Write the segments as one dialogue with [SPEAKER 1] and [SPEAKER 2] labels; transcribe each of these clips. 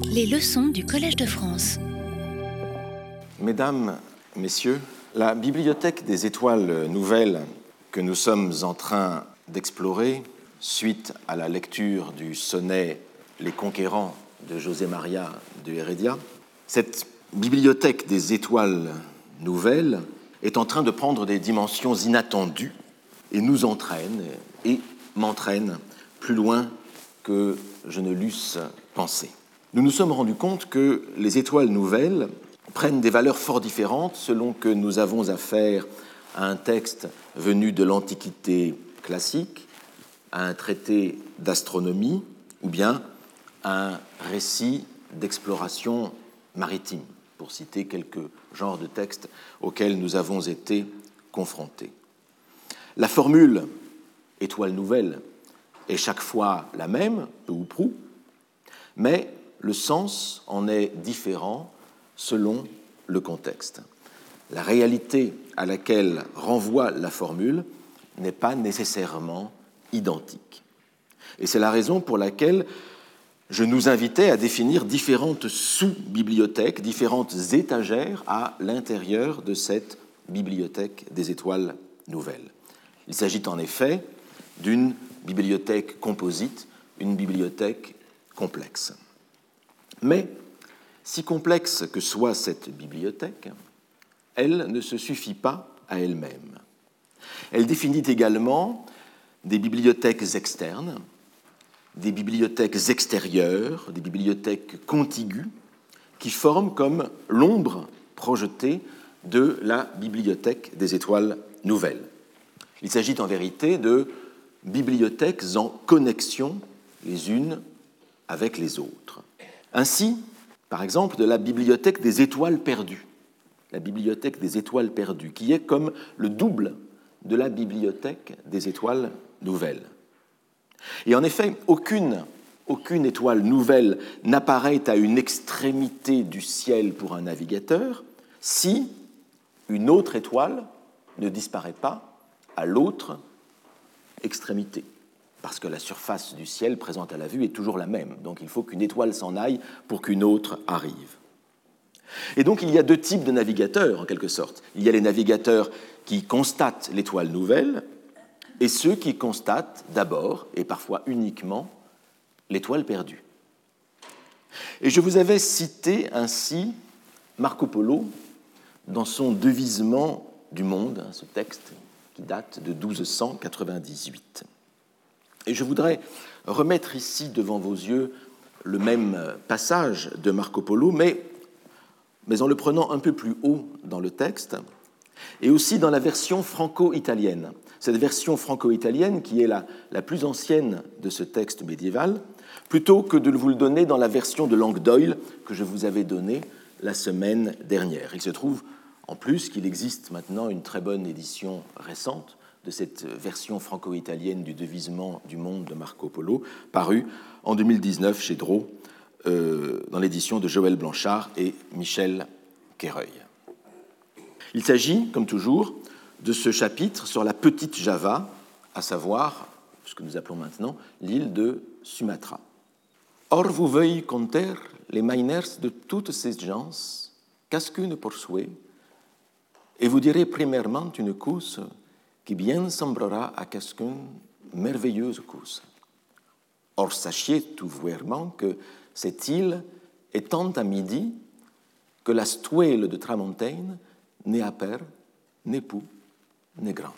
[SPEAKER 1] Les leçons du Collège de France.
[SPEAKER 2] Mesdames, Messieurs, la bibliothèque des étoiles nouvelles que nous sommes en train d'explorer suite à la lecture du sonnet Les Conquérants de José Maria de Heredia, cette bibliothèque des étoiles nouvelles est en train de prendre des dimensions inattendues et nous entraîne et m'entraîne plus loin que je ne l'eusse pensé. Nous nous sommes rendus compte que les étoiles nouvelles prennent des valeurs fort différentes selon que nous avons affaire à un texte venu de l'Antiquité classique, à un traité d'astronomie ou bien à un récit d'exploration maritime, pour citer quelques genres de textes auxquels nous avons été confrontés. La formule étoile nouvelle est chaque fois la même, peu ou prou, mais le sens en est différent selon le contexte. La réalité à laquelle renvoie la formule n'est pas nécessairement identique. Et c'est la raison pour laquelle je nous invitais à définir différentes sous-bibliothèques, différentes étagères à l'intérieur de cette bibliothèque des étoiles nouvelles. Il s'agit en effet d'une bibliothèque composite, une bibliothèque complexe. Mais, si complexe que soit cette bibliothèque, elle ne se suffit pas à elle-même. Elle définit également des bibliothèques externes, des bibliothèques extérieures, des bibliothèques contiguës, qui forment comme l'ombre projetée de la bibliothèque des étoiles nouvelles. Il s'agit en vérité de bibliothèques en connexion les unes avec les autres. Ainsi, par exemple, de la bibliothèque des étoiles perdues, la bibliothèque des étoiles perdues, qui est comme le double de la bibliothèque des étoiles nouvelles. Et en effet, aucune, aucune étoile nouvelle n'apparaît à une extrémité du ciel pour un navigateur si une autre étoile ne disparaît pas à l'autre extrémité, parce que la surface du ciel présente à la vue est toujours la même. Donc il faut qu'une étoile s'en aille pour qu'une autre arrive. Et donc il y a deux types de navigateurs, en quelque sorte. Il y a les navigateurs qui constatent l'étoile nouvelle et ceux qui constatent d'abord, et parfois uniquement, l'étoile perdue. Et je vous avais cité ainsi Marco Polo dans son devisement du monde, hein, ce texte qui date de 1298. Et je voudrais remettre ici devant vos yeux le même passage de Marco Polo, mais mais en le prenant un peu plus haut dans le texte, et aussi dans la version franco-italienne. Cette version franco-italienne, qui est la, la, plus ancienne de ce texte médiéval, plutôt que de vous le donner dans la version de langue d'Oil que je vous avais donnée la semaine dernière. Il se trouve en plus qu'il existe maintenant une très bonne édition récente de cette version franco-italienne du devisement du monde de Marco Polo, parue en 2019 chez Drault euh, dans l'édition de Joël Blanchard et Michel Quéreuil. Il s'agit, comme toujours, de ce chapitre sur la petite Java, à savoir ce que nous appelons maintenant l'île de Sumatra. Or vous veuillez compter les miners de toutes ces gens, qu'une poursuit, et vous direz premièrement une cause qui bien semblera à quelqu'un merveilleuse cause. Or sachez tout vouèrement que cette île est tant à midi que la stuelle de Tramontaine n'est à père, n'est pou, n'est grande.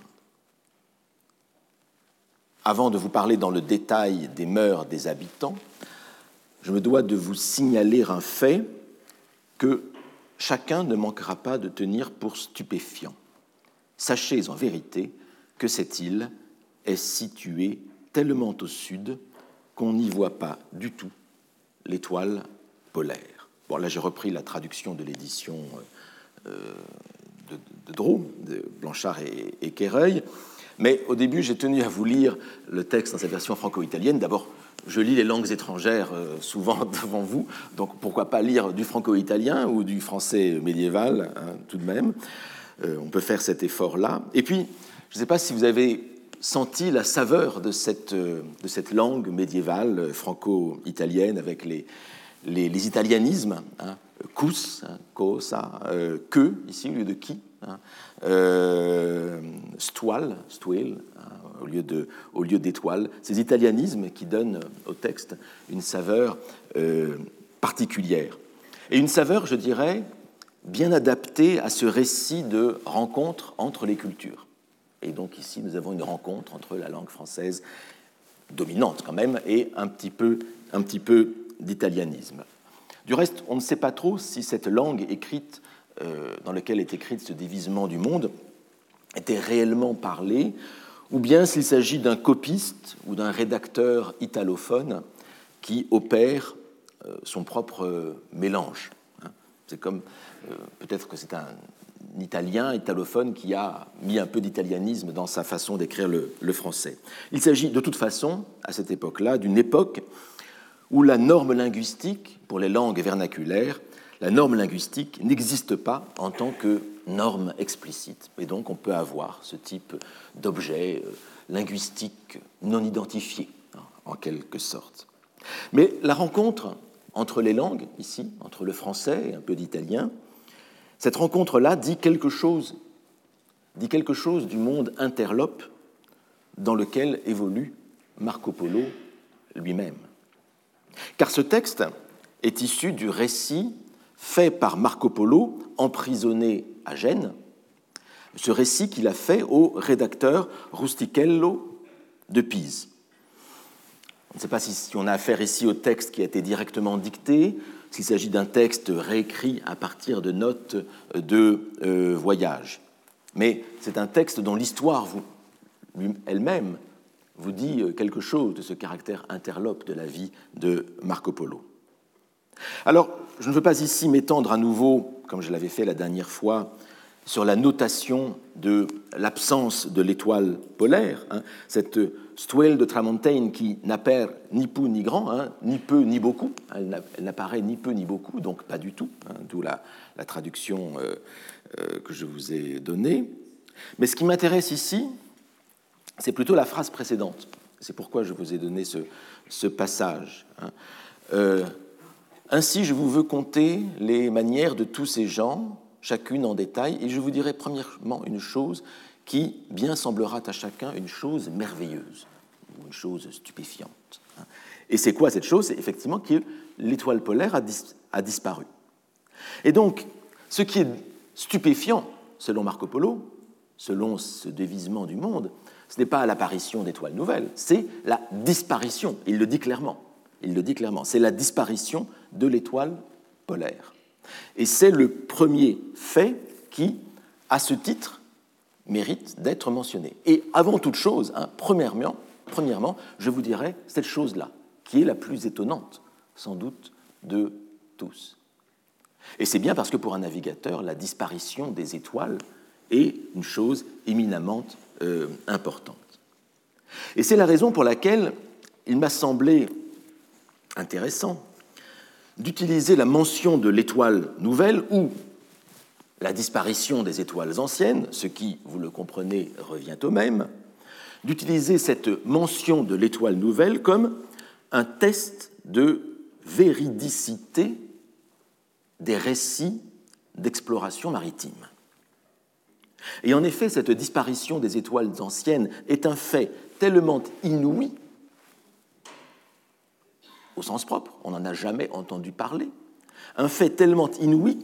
[SPEAKER 2] Avant de vous parler dans le détail des mœurs des habitants, je me dois de vous signaler un fait que chacun ne manquera pas de tenir pour stupéfiant. Sachez en vérité que cette île est située tellement au sud qu'on n'y voit pas du tout l'étoile polaire. Bon, là, j'ai repris la traduction de l'édition euh, de, de de Blanchard et, et Quéreuil. Mais au début, j'ai tenu à vous lire le texte dans sa version franco-italienne. D'abord, je lis les langues étrangères euh, souvent devant vous, donc pourquoi pas lire du franco-italien ou du français médiéval, hein, tout de même. Euh, on peut faire cet effort-là. Et puis, je ne sais pas si vous avez senti la saveur de cette, de cette langue médiévale franco-italienne avec les, les, italianismes, hein, cus, hein, cosa, euh, que, ici au lieu de qui, hein, euh, stual, stuel, au lieu, de, au lieu d'étoile, ces italianismes qui donnent au texte une saveur euh, particulière. Et une saveur, je dirais, bien adaptée à ce récit de rencontre entre les cultures. Et donc ici, nous avons une rencontre entre la langue française dominante quand même et un petit peu, d'italianisme. Du reste, on ne sait pas trop si cette langue écrite, euh, dans laquelle est écrit ce dévisement du monde, était réellement parlée, ou bien s'il s'agit d'un copiste ou d'un rédacteur italophone qui opère euh, son propre mélange. C'est comme euh, peut-être que c'est un italien italophone qui a mis un peu d'italianisme dans sa façon d'écrire le, le, français. Il s'agit de toute façon, à cette époque-là, d'une époque où la norme linguistique pour les langues vernaculaires, la norme linguistique n'existe pas en tant que norme explicite. Et donc on peut avoir ce type d'objet euh, linguistique non identifié, hein, en quelque sorte. Mais la rencontre entre les langues, ici, entre le français et un peu d'italien, cette rencontre-là dit quelque chose, dit quelque chose du monde interlope dans lequel évolue Marco Polo lui-même. Car ce texte est issu du récit fait par Marco Polo, emprisonné à Gênes, ce récit qu'il a fait au rédacteur Rustichello de Pise. On ne sait pas si on a affaire ici au texte qui a été directement dicté, s'il s'agit d'un texte réécrit à partir de notes de euh, voyage. Mais c'est un texte dont l'histoire elle-même vous dit euh, quelque chose de ce caractère interlope de la vie de Marco Polo. Alors, je ne veux pas ici m'étendre à nouveau, comme je l'avais fait la dernière fois, sur la notation de l'absence de l'étoile polaire, hein, cette Stuelle de Tramontane qui n'apparaît ni peu ni grand, hein, ni peu ni beaucoup, elle n'apparaît ni peu ni beaucoup, donc pas du tout, hein, d'où la, traduction euh, euh, que je vous ai donnée. Mais ce qui m'intéresse ici, c'est plutôt la phrase précédente. C'est pourquoi je vous ai donné ce, passage. Euh, ainsi, je vous veux compter les manières de tous ces gens, chacune en détail, et je vous dirai premièrement une chose qui bien semblera à chacun une chose merveilleuse, une chose stupéfiante. Et c'est quoi cette chose? C'est effectivement que l'étoile polaire a, disparu. Et donc, ce qui est stupéfiant, selon Marco Polo, selon ce dévisement du monde, ce n'est pas l'apparition d'étoiles nouvelles, c'est la disparition. Il le dit clairement. Il le dit clairement. C'est la disparition de l'étoile polaire. Et c'est le premier fait qui, à ce titre, mérite d'être mentionné. Et avant toute chose, hein, premièrement, je vous dirais cette chose-là, qui est la plus étonnante, sans doute, de tous. Et c'est bien parce que pour un navigateur, la disparition des étoiles est une chose éminemment euh, importante. Et c'est la raison pour laquelle il m'a semblé intéressant d'utiliser la mention de l'étoile nouvelle ou la disparition des étoiles anciennes, ce qui, vous le comprenez, revient au même, d'utiliser cette mention de l'étoile nouvelle comme un test de véridicité des récits d'exploration maritime. Et en effet, cette disparition des étoiles anciennes est un fait tellement inouï, au sens propre, on n'en a jamais entendu parler, un fait tellement inouï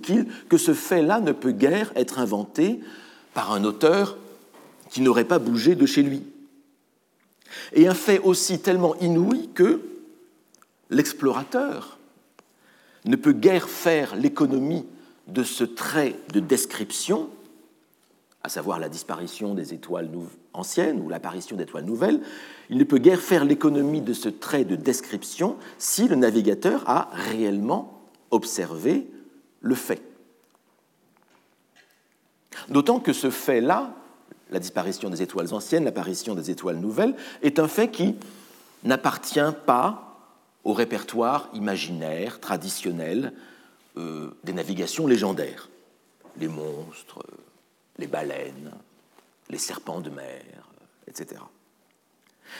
[SPEAKER 2] que ce fait-là ne peut guère être inventé par un auteur qui n'aurait pas bougé de chez lui. Et un fait aussi tellement inouï que l'explorateur ne peut guère faire l'économie de ce trait de description à savoir la disparition des étoiles anciennes ou l'apparition d'étoiles nouvelles, il ne peut guère faire l'économie de ce trait de description si le navigateur a réellement observé le fait. D'autant que ce fait-là, la disparition des étoiles anciennes, l'apparition des étoiles nouvelles, est un fait qui n'appartient pas au répertoire imaginaire, traditionnel euh, des navigations légendaires. Les monstres, les baleines, les serpents de mer, etc.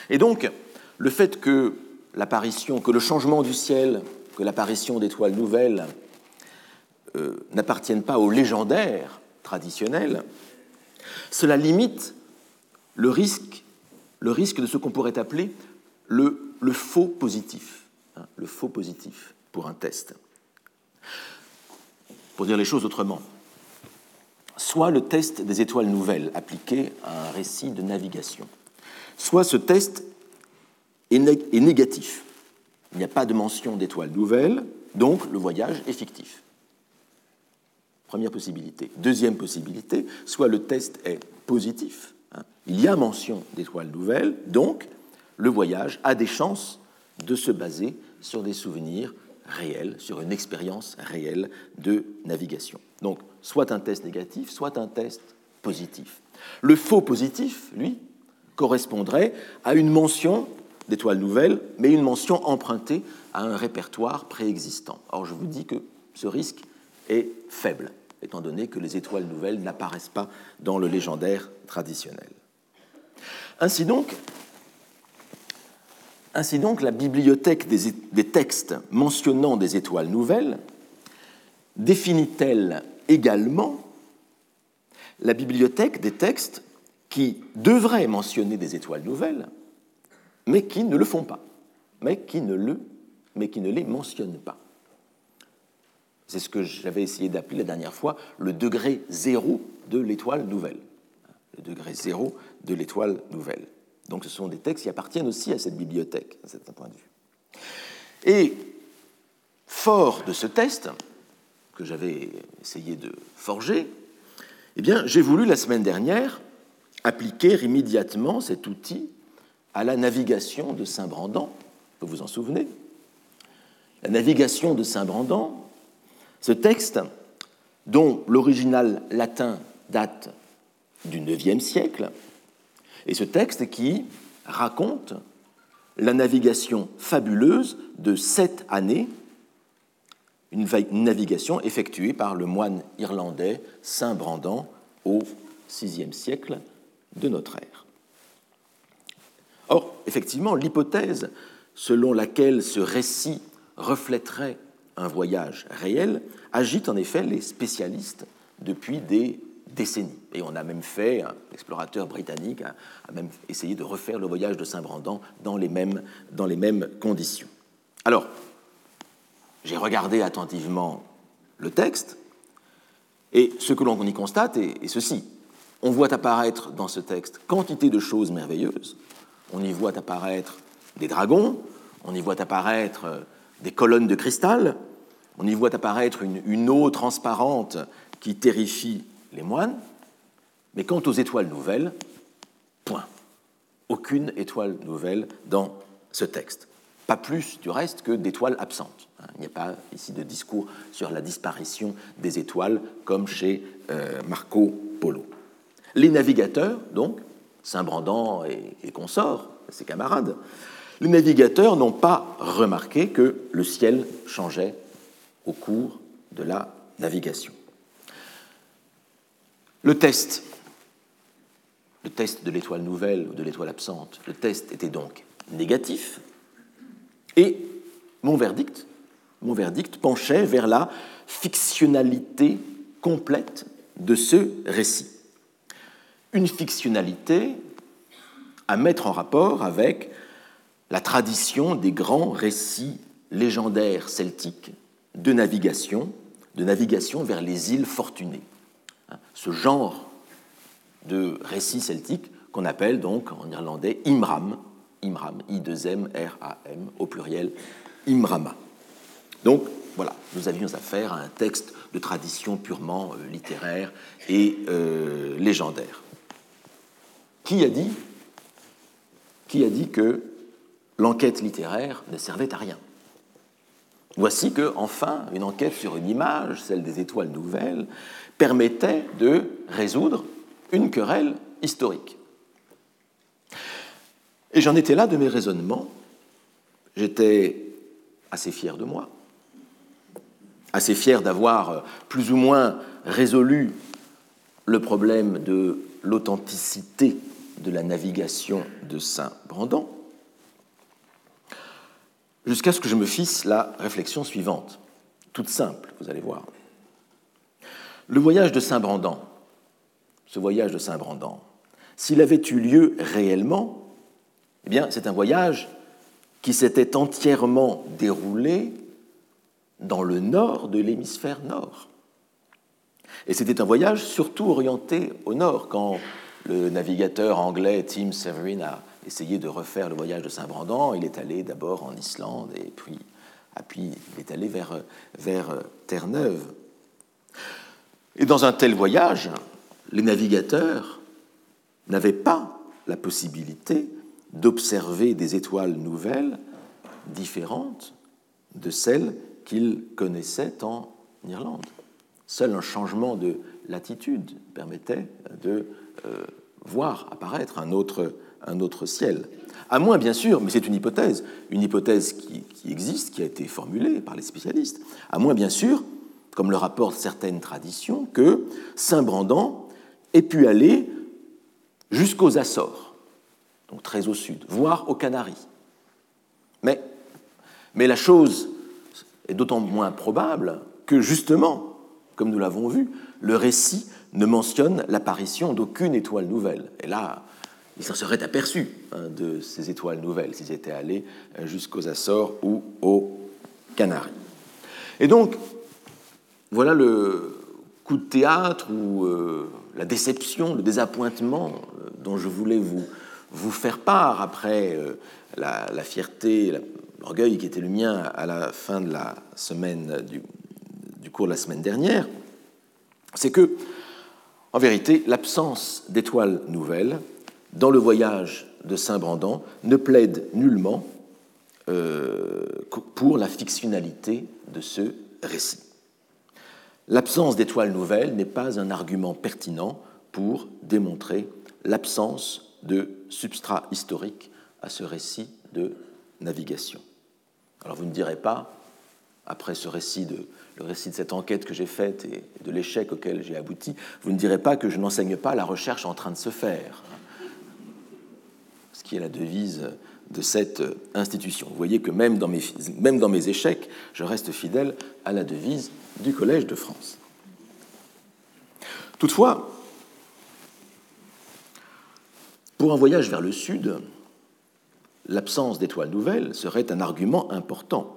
[SPEAKER 2] Et donc, le fait que l'apparition, que le changement du ciel, que l'apparition d'étoiles nouvelles euh, n'appartiennent pas au légendaire traditionnel, cela limite le risque, de ce qu'on pourrait appeler le, le faux positif. Hein, le faux positif pour un test. Pour dire les choses autrement, soit le test des étoiles nouvelles appliqué à un récit de navigation, soit ce test est, négatif. Il n'y a pas de mention d'étoiles nouvelles, donc le voyage est fictif. Première possibilité. Deuxième possibilité, soit le test est positif, hein. il y a mention d'étoiles nouvelles, donc le voyage a des chances de se baser sur des souvenirs réels, sur une expérience réelle de navigation. Donc, soit un test négatif, soit un test positif. Le faux positif, lui, correspondrait à une mention d'étoiles nouvelles, mais une mention empruntée à un répertoire préexistant. Or, je vous dis que ce risque est faible étant donné que les étoiles nouvelles n'apparaissent pas dans le légendaire traditionnel. Ainsi donc, ainsi donc la bibliothèque des, textes mentionnant des étoiles nouvelles définit-elle également la bibliothèque des textes qui devraient mentionner des étoiles nouvelles, mais qui ne le font pas, mais qui ne, mais qui ne les mentionnent pas? C'est ce que j'avais essayé d'appeler la dernière fois le degré zéro de l'étoile nouvelle. Le degré zéro de l'étoile nouvelle. Donc ce sont des textes qui appartiennent aussi à cette bibliothèque, à certain point de vue. Et fort de ce test, que j'avais essayé de forger, eh bien, j'ai voulu la semaine dernière appliquer immédiatement cet outil à la navigation de Saint-Brandan. Vous vous en souvenez? La navigation de Saint-Brandan, ce texte, dont l'original latin date du IXe siècle, et ce texte qui raconte la navigation fabuleuse de sept années, une navigation effectuée par le moine irlandais Saint Brandan au VIe siècle de notre ère. Or, effectivement, l'hypothèse selon laquelle ce récit reflèterait un voyage réel, agite en effet les spécialistes depuis des décennies. Et on a même fait, un explorateur britannique a, même essayé de refaire le voyage de Saint-Brandan dans les mêmes, dans les mêmes conditions. Alors, j'ai regardé attentivement le texte, et ce que l'on y constate est, ceci. On voit apparaître dans ce texte quantité de choses merveilleuses. On y voit apparaître des dragons, on y voit apparaître euh, des colonnes de cristal, on y voit apparaître une, eau transparente qui terrifie les moines, mais quant aux étoiles nouvelles, point. Aucune étoile nouvelle dans ce texte. Pas plus du reste que d'étoiles absentes. Il n'y a pas ici de discours sur la disparition des étoiles comme chez euh, Marco Polo. Les navigateurs, donc, Saint-Brandan et, et consorts, ses camarades, les navigateurs n'ont pas remarqué que le ciel changeait au cours de la navigation. Le test, le test de l'étoile nouvelle ou de l'étoile absente, le test était donc négatif et mon verdict, mon verdict penchait vers la fictionnalité complète de ce récit. Une fictionnalité à mettre en rapport avec la tradition des grands récits légendaires celtiques de navigation, de navigation vers les îles fortunées. Ce genre de récit celtique qu'on appelle donc en irlandais Imram, Imram, I-2-M-R-A-M, au pluriel Imrama. Donc voilà, nous avions affaire à un texte de tradition purement euh, littéraire et euh, légendaire. Qui a dit Qui a dit que l'enquête littéraire ne servait à rien? Voici que, enfin, une enquête sur une image, celle des étoiles nouvelles, permettait de résoudre une querelle historique. Et j'en étais là de mes raisonnements. J'étais assez fier de moi, assez fier d'avoir plus ou moins résolu le problème de l'authenticité de la navigation de Saint-Brandon. Jusqu'à ce que je me fisse la réflexion suivante, toute simple, vous allez voir. Le voyage de Saint-Brandan, ce voyage de Saint-Brandan, s'il avait eu lieu réellement, eh bien, c'est un voyage qui s'était entièrement déroulé dans le nord de l'hémisphère nord. Et c'était un voyage surtout orienté au nord. Quand le navigateur anglais Tim Severin a essayé de refaire le voyage de Saint-Brandan, il est allé d'abord en Islande et puis, ah, puis il est allé vers, vers Terre-Neuve. Et dans un tel voyage, les navigateurs n'avaient pas la possibilité d'observer des étoiles nouvelles différentes de celles qu'ils connaissaient en Irlande. Seul un changement de latitude permettait de euh, voir apparaître un autre, un autre ciel. À moins, bien sûr, mais c'est une hypothèse, une hypothèse qui, existe, qui a été formulée par les spécialistes, à moins, bien sûr, comme le rapportent certaines traditions, que Saint Brandan ait pu aller jusqu'aux Açores, donc très au sud, voire aux Canaries. Mais, mais la chose est d'autant moins probable que, justement, comme nous l'avons vu, le récit ne mentionne l'apparition d'aucune étoile nouvelle. Et là, il s'en serait aperçu hein, de ces étoiles nouvelles s'ils étaient allés jusqu'aux Açores ou aux Canaries. Et donc, voilà le coup de théâtre ou euh, la déception, le désappointement euh, dont je voulais vous, faire part après euh, la, la, fierté, l'orgueil qui était le mien à la fin de la semaine du, du cours de la semaine dernière, c'est que, en vérité, l'absence d'étoiles nouvelles dans le voyage de Saint-Brandan ne plaide nullement euh, pour la fictionnalité de ce récit. L'absence d'étoiles nouvelles n'est pas un argument pertinent pour démontrer l'absence de substrat historique à ce récit de navigation. Alors vous ne direz pas, après ce récit le récit de cette enquête que j'ai faite et de l'échec auquel j'ai abouti, vous ne direz pas que je n'enseigne pas la recherche en train de se faire, ce qui est la devise de cette institution. Vous voyez que même dans mes, même dans mes échecs, je reste fidèle à la devise du Collège de France. Toutefois, pour un voyage vers le sud, l'absence d'étoiles nouvelles serait un argument important,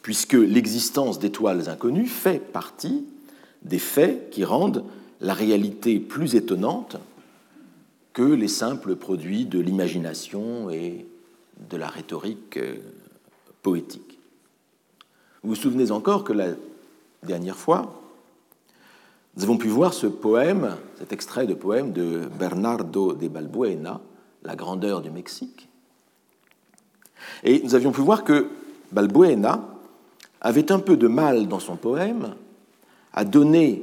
[SPEAKER 2] puisque l'existence d'étoiles inconnues fait partie des faits qui rendent la réalité plus étonnante les simples produits de l'imagination et de la rhétorique euh, poétique. Vous vous souvenez encore que la dernière fois, nous avons pu voir ce poème, cet extrait de poème de Bernardo de Balbuena, La grandeur du Mexique. Et nous avions pu voir que Balbuena avait un peu de mal dans son poème à donner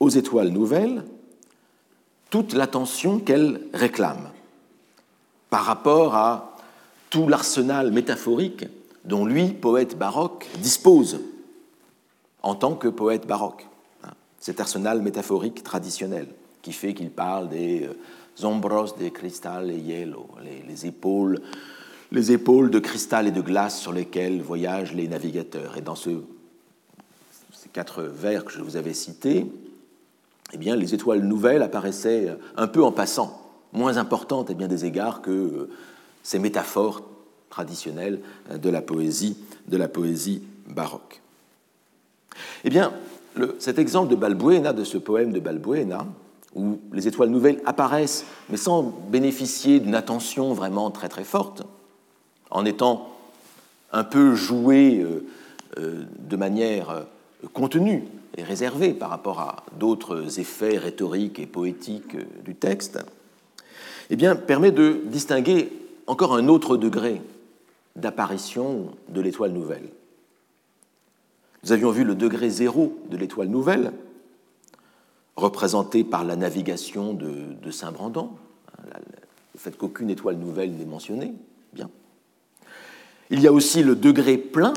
[SPEAKER 2] aux étoiles nouvelles toute l'attention qu'elles réclament par rapport à tout l'arsenal métaphorique dont lui, poète baroque, dispose en tant que poète baroque cet arsenal métaphorique traditionnel qui fait qu'il parle des euh, ombros de cristal et hielo, les, épaules, les épaules de cristal et de glace sur lesquelles voyagent les navigateurs. Et dans ce, ces quatre vers que je vous avais cités, eh bien, les étoiles nouvelles apparaissaient un peu en passant, moins importantes à bien des égards que euh, ces métaphores traditionnelles de la poésie, de la poésie baroque. Eh bien, cet exemple de Balbuena, de ce poème de Balbuena, où les étoiles nouvelles apparaissent, mais sans bénéficier d'une attention vraiment très très forte, en étant un peu jouées euh, euh, de manière euh, contenue et réservée par rapport à d'autres effets rhétoriques et poétiques du texte, eh bien, permet de distinguer encore un autre degré d'apparition de l'étoile nouvelle. Nous avions vu le degré zéro de l'étoile nouvelle, représenté par la navigation de, Saint-Brandan, le fait qu'aucune étoile nouvelle n'est mentionnée. Bien. Il y a aussi le degré plein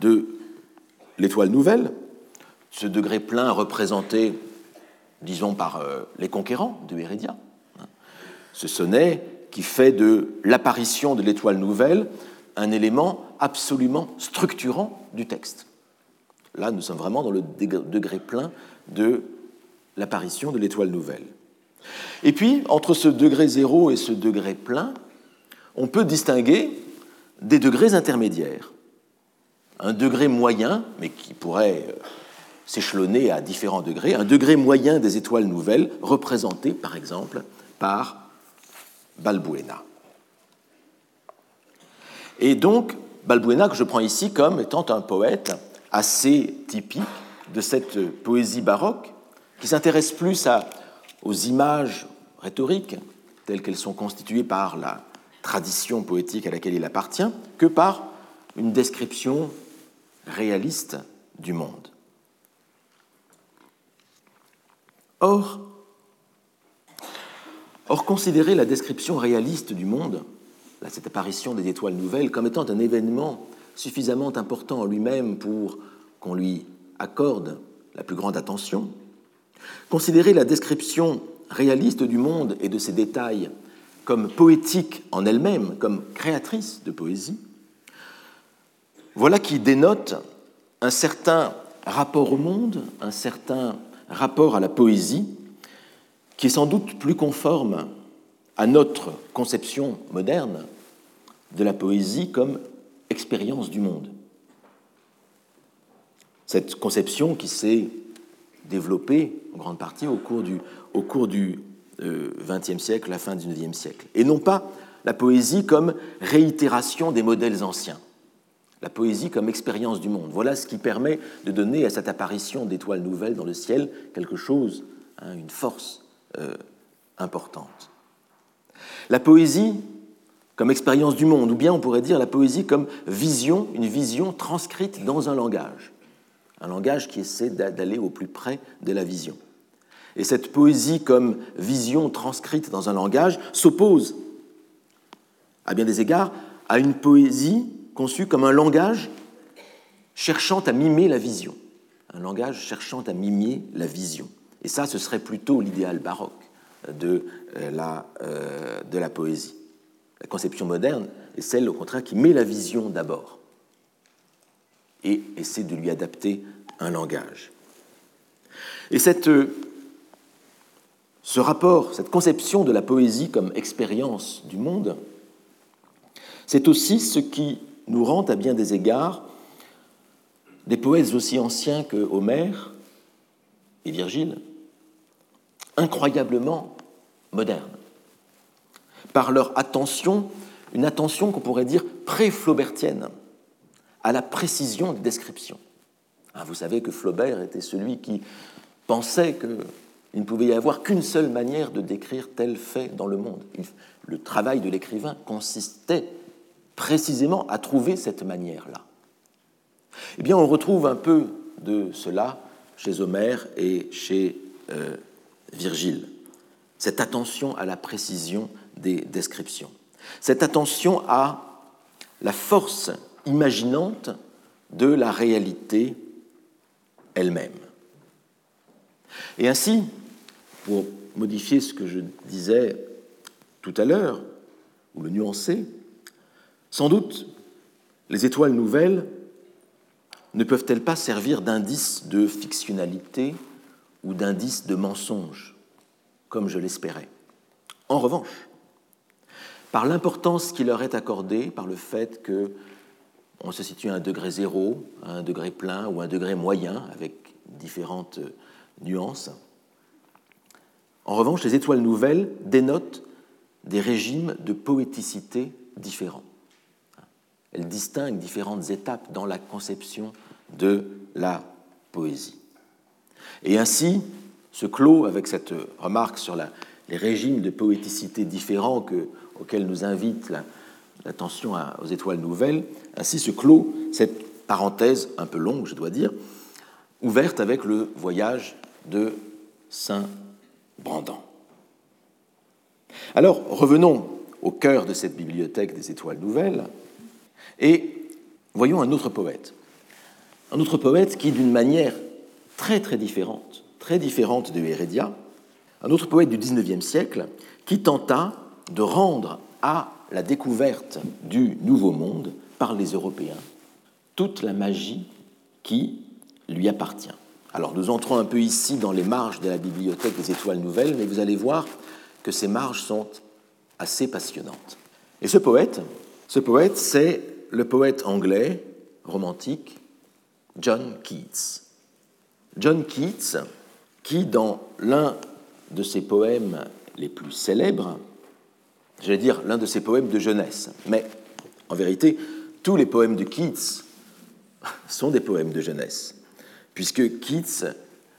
[SPEAKER 2] de l'étoile nouvelle, ce degré plein représenté, disons, par euh, les conquérants de Hérédia. Ce sonnet qui fait de l'apparition de l'étoile nouvelle un élément absolument structurant du texte. Là, nous sommes vraiment dans le degré plein de l'apparition de l'étoile nouvelle. Et puis, entre ce degré zéro et ce degré plein, on peut distinguer des degrés intermédiaires. Un degré moyen, mais qui pourrait euh, s'échelonner à différents degrés, un degré moyen des étoiles nouvelles, représenté par exemple par Balbuena. Et donc, Balbuena, que je prends ici comme étant un poète assez typique de cette poésie baroque, qui s'intéresse plus aux images rhétoriques, telles qu'elles sont constituées par la tradition poétique à laquelle il appartient, que par une description réaliste du monde. Or, considérer la description réaliste du monde, cette apparition des étoiles nouvelles, comme étant un événement suffisamment important en lui-même pour qu'on lui accorde la plus grande attention, considérer la description réaliste du monde et de ses détails comme poétique en elle-même, comme créatrice de poésie, voilà qui dénote un certain rapport au monde, un certain rapport à la poésie, qui est sans doute plus conforme à notre conception moderne de la poésie comme expérience du monde. Cette conception qui s'est développée en grande partie au cours du, XXe euh, siècle, la fin du XIXe siècle, et non pas la poésie comme réitération des modèles anciens la poésie comme expérience du monde. Voilà ce qui permet de donner à cette apparition d'étoiles nouvelles dans le ciel quelque chose, hein, une force euh, importante. La poésie comme expérience du monde, ou bien on pourrait dire la poésie comme vision, une vision transcrite dans un langage, un langage qui essaie d'aller au plus près de la vision. Et cette poésie comme vision transcrite dans un langage s'oppose, à bien des égards, à une poésie conçu comme un langage cherchant à mimer la vision. Un langage cherchant à mimer la vision. Et ça, ce serait plutôt l'idéal baroque de euh, la, euh, de la poésie. La conception moderne est celle, au contraire, qui met la vision d'abord et essaie de lui adapter un langage. Et cette, ce rapport, cette conception de la poésie comme expérience du monde, c'est aussi ce qui nous rend à bien des égards des poètes aussi anciens que Homère et Virgile, incroyablement modernes, par leur attention, une attention qu'on pourrait dire pré-flaubertienne, à la précision des descriptions. Ah, vous savez que Flaubert était celui qui pensait qu'il ne pouvait y avoir qu'une seule manière de décrire tel fait dans le monde. Le travail de l'écrivain consistait précisément à trouver cette manière-là. Eh bien, on retrouve un peu de cela chez Homère et chez euh, Virgile. Cette attention à la précision des descriptions. Cette attention à la force imaginante de la réalité elle-même. Et ainsi, pour modifier ce que je disais tout à l'heure, ou le nuancer, sans doute, les étoiles nouvelles ne peuvent-elles pas servir d'indice de fictionnalité ou d'indice de mensonge, comme je l'espérais? En revanche, par l'importance qui leur est accordée, par le fait que on se situe à un degré zéro, à un degré plein ou un degré moyen, avec différentes nuances. En revanche, les étoiles nouvelles dénotent des régimes de poéticité différents. Elle distingue différentes étapes dans la conception de la poésie. Et ainsi se clôt avec cette remarque sur les régimes de poéticité différents auxquels nous invite l'attention aux étoiles nouvelles, ainsi se clôt cette parenthèse un peu longue, je dois dire, ouverte avec le voyage de Saint Brandan. Alors, revenons au cœur de cette bibliothèque des étoiles nouvelles, et voyons un autre poète. Un autre poète qui, d'une manière très très différente, très différente de Heredia, un autre poète du XIXe siècle, qui tenta de rendre à la découverte du Nouveau Monde par les Européens toute la magie qui lui appartient. Alors nous entrons un peu ici dans les marges de la bibliothèque des étoiles nouvelles, mais vous allez voir que ces marges sont assez passionnantes. Et ce poète, ce poète, c'est le poète anglais romantique John Keats. John Keats, qui dans l'un de ses poèmes les plus célèbres, j'allais dire l'un de ses poèmes de jeunesse, mais en vérité, tous les poèmes de Keats sont des poèmes de jeunesse, puisque Keats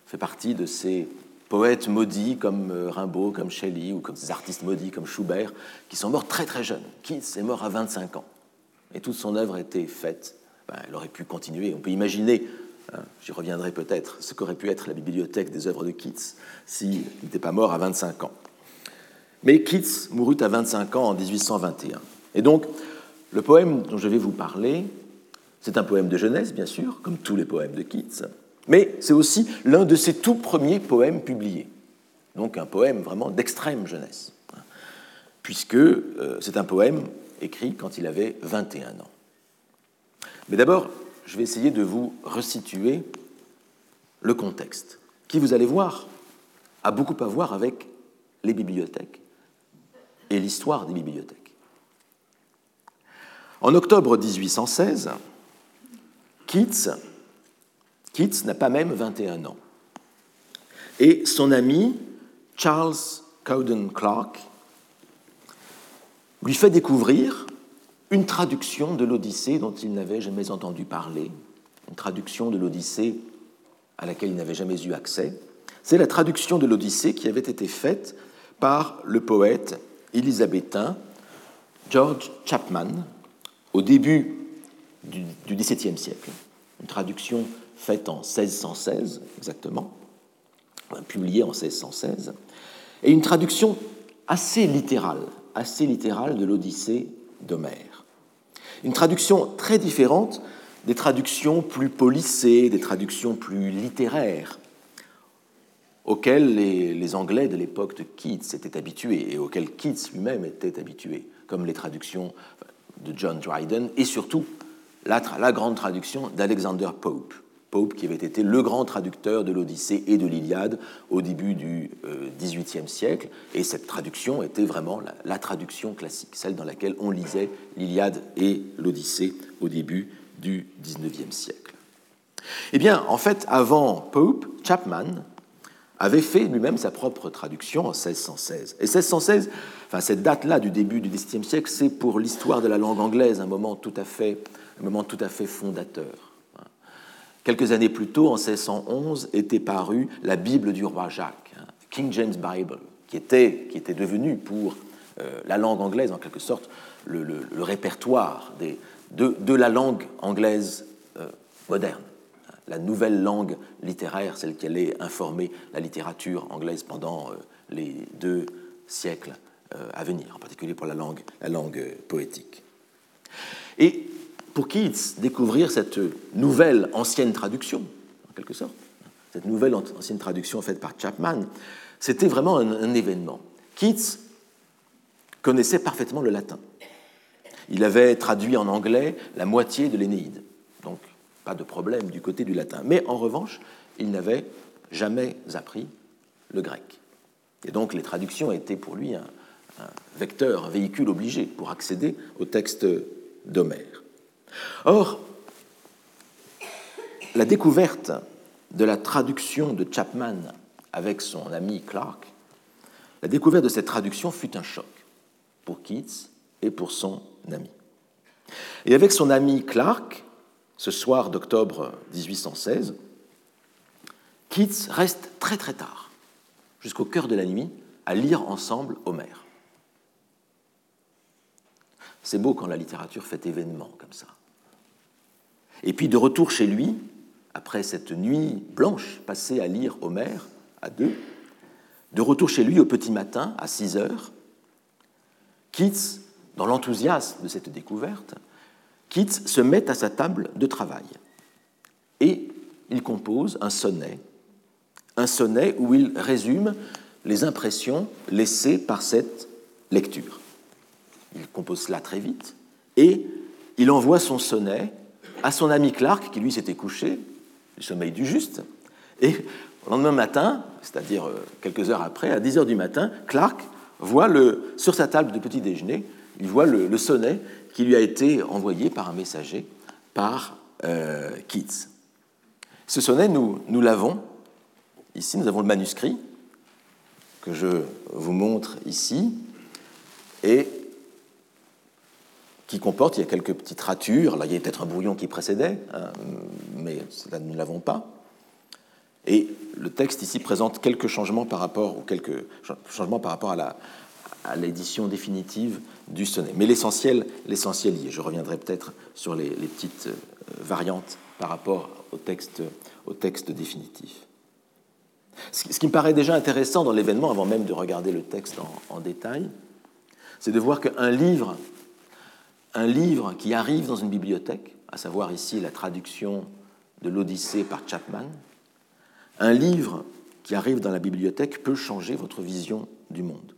[SPEAKER 2] fait partie de ces poètes maudits comme euh, Rimbaud, comme Shelley, ou comme ces artistes maudits comme Schubert, qui sont morts très très jeunes. Keats est mort à 25 ans, et toute son œuvre été faite. Ben, elle aurait pu continuer. On peut imaginer, hein, j'y reviendrai peut-être, ce qu'aurait pu être la bibliothèque des œuvres de Keats s'il n'était pas mort à 25 ans. Mais Keats mourut à 25 ans en 1821. Et donc, le poème dont je vais vous parler, c'est un poème de jeunesse, bien sûr, comme tous les poèmes de Keats, mais c'est aussi l'un de ses tout premiers poèmes publiés. Donc un poème vraiment d'extrême jeunesse, puisque euh, c'est un poème écrit quand il avait 21 ans. Mais d'abord, je vais essayer de vous resituer le contexte, qui, vous allez voir, a beaucoup à voir avec les bibliothèques et l'histoire des bibliothèques. En octobre 1816, Keats, Keats n'a pas même 21 ans. Et son ami, Charles Cowden Clark, lui fait découvrir une traduction de l'Odyssée dont il n'avait jamais entendu parler, une traduction de l'Odyssée à laquelle il n'avait jamais eu accès. C'est la traduction de l'Odyssée qui avait été faite par le poète élisabétain George Chapman au début du XVIIe siècle, une traduction faite en 1616 exactement, publiée en 1616, et une traduction assez littérale, assez littérale de l'Odyssée d'Homère. Une traduction très différente des traductions plus polissées, des traductions plus littéraires auxquelles les, Anglais de l'époque de Keats étaient habitués et auxquelles Keats lui-même était habitué, comme les traductions de John Dryden et surtout la grande traduction d'Alexander Pope. Pope qui avait été le grand traducteur de l'Odyssée et de l'Iliade au début du XVIIIe euh, siècle. Et cette traduction était vraiment la, la, traduction classique, celle dans laquelle on lisait l'Iliade et l'Odyssée au début du XIXe siècle. Eh bien, en fait, avant Pope, Chapman avait fait lui-même sa propre traduction en 1616. Et 1616, enfin, cette date-là du début du XVIIe siècle, c'est pour l'histoire de la langue anglaise un moment tout à fait, un moment tout à fait fondateur. Quelques années plus tôt, en 1611, était parue la Bible du roi Jacques, hein, King James Bible, qui était, qui était devenue pour euh, la langue anglaise, en quelque sorte, le, répertoire de, de, la langue anglaise euh, moderne, la nouvelle langue littéraire, celle qui allait informer la littérature anglaise pendant euh, les deux siècles à venir, en particulier pour la langue, la langue poétique. Et pour Keats, découvrir cette nouvelle ancienne traduction, en quelque sorte, cette nouvelle ancienne traduction faite par Chapman, c'était vraiment un, événement. Keats connaissait parfaitement le latin. Il avait traduit en anglais la moitié de l'Énéide, donc pas de problème du côté du latin. Mais en revanche, il n'avait jamais appris le grec. Et donc les traductions étaient pour lui un, un vecteur, un véhicule obligé pour accéder au texte d'Homère. Or, la découverte de la traduction de Chapman avec son ami Clark, la découverte de cette traduction fut un choc pour Keats et pour son ami. Et avec son ami Clark, ce soir d'octobre 1816, Keats reste très très tard, jusqu'au cœur de la nuit, à lire ensemble Homère. C'est beau quand la littérature fait événement comme ça. Et puis de retour chez lui, après cette nuit blanche passée à lire Homère à deux, de retour chez lui au petit matin à 6 heures, Keats, dans l'enthousiasme de cette découverte, Keats se met à sa table de travail et il compose un sonnet, un sonnet où il résume les impressions laissées par cette lecture. Il compose cela très vite et il envoie son sonnet à son ami Clark, qui lui s'était couché, le sommeil du juste, et le lendemain matin, c'est-à-dire euh, quelques heures après, à 10 heures du matin, Clark voit le, sur sa table de petit déjeuner, il voit le, sonnet qui lui a été envoyé par un messager, par euh, Keats. Ce sonnet, nous, nous l'avons ici, nous avons le manuscrit que je vous montre ici, et qui comporte, il y a quelques petites ratures, là il y a peut-être un brouillon qui précédait, hein, mais nous ne l'avons pas. Et le texte ici présente quelques changements par rapport, ou quelques changements par rapport à l'édition définitive du sonnet. Mais l'essentiel, l'essentiel y est. Je reviendrai peut-être sur les, petites euh, variantes par rapport au texte, au texte définitif. Ce qui me paraît déjà intéressant dans l'événement, avant même de regarder le texte en détail, c'est de voir qu'un livre, un livre qui arrive dans une bibliothèque, à savoir ici la traduction de l'Odyssée par Chapman, un livre qui arrive dans la bibliothèque peut changer votre vision du monde.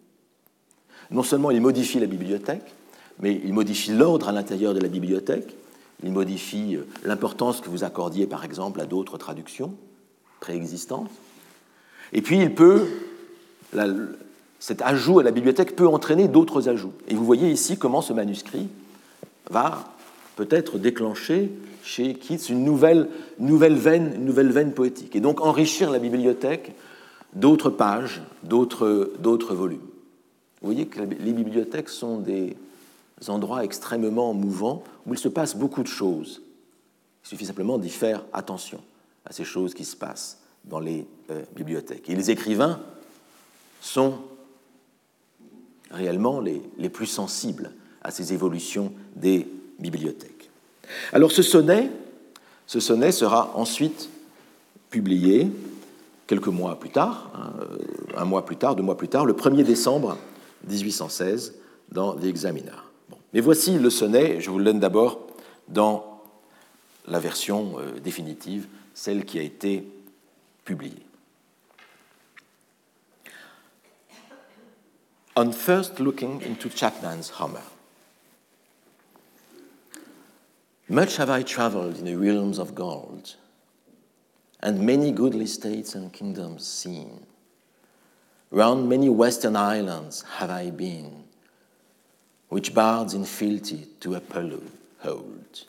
[SPEAKER 2] Non seulement il modifie la bibliothèque, mais il modifie l'ordre à l'intérieur de la bibliothèque, il modifie euh, l'importance que vous accordiez par exemple à d'autres traductions préexistantes, et puis il peut, cet ajout à la bibliothèque peut entraîner d'autres ajouts. Et vous voyez ici comment ce manuscrit va peut-être déclencher chez Keats une nouvelle, nouvelle, veine, une nouvelle veine poétique, et donc enrichir la bibliothèque d'autres pages, d'autres volumes. Vous voyez que les bibliothèques sont des endroits extrêmement mouvants où il se passe beaucoup de choses. Il suffit simplement d'y faire attention à ces choses qui se passent dans les euh, bibliothèques. Et les écrivains sont réellement les, les plus sensibles à ces évolutions des bibliothèques. Alors ce sonnet, ce sonnet sera ensuite publié quelques mois plus tard, hein, un mois plus tard, deux mois plus tard, le 1er décembre 1816 dans The Examiner. Mais voici le sonnet, je vous le donne d'abord dans la version euh, définitive, celle qui a été publiée. On first looking into Chapman's Hummer. Much have I traveled in the realms of gold, and many goodly states and kingdoms seen. Round many western islands have I been, which bards in fealty to Apollo hold.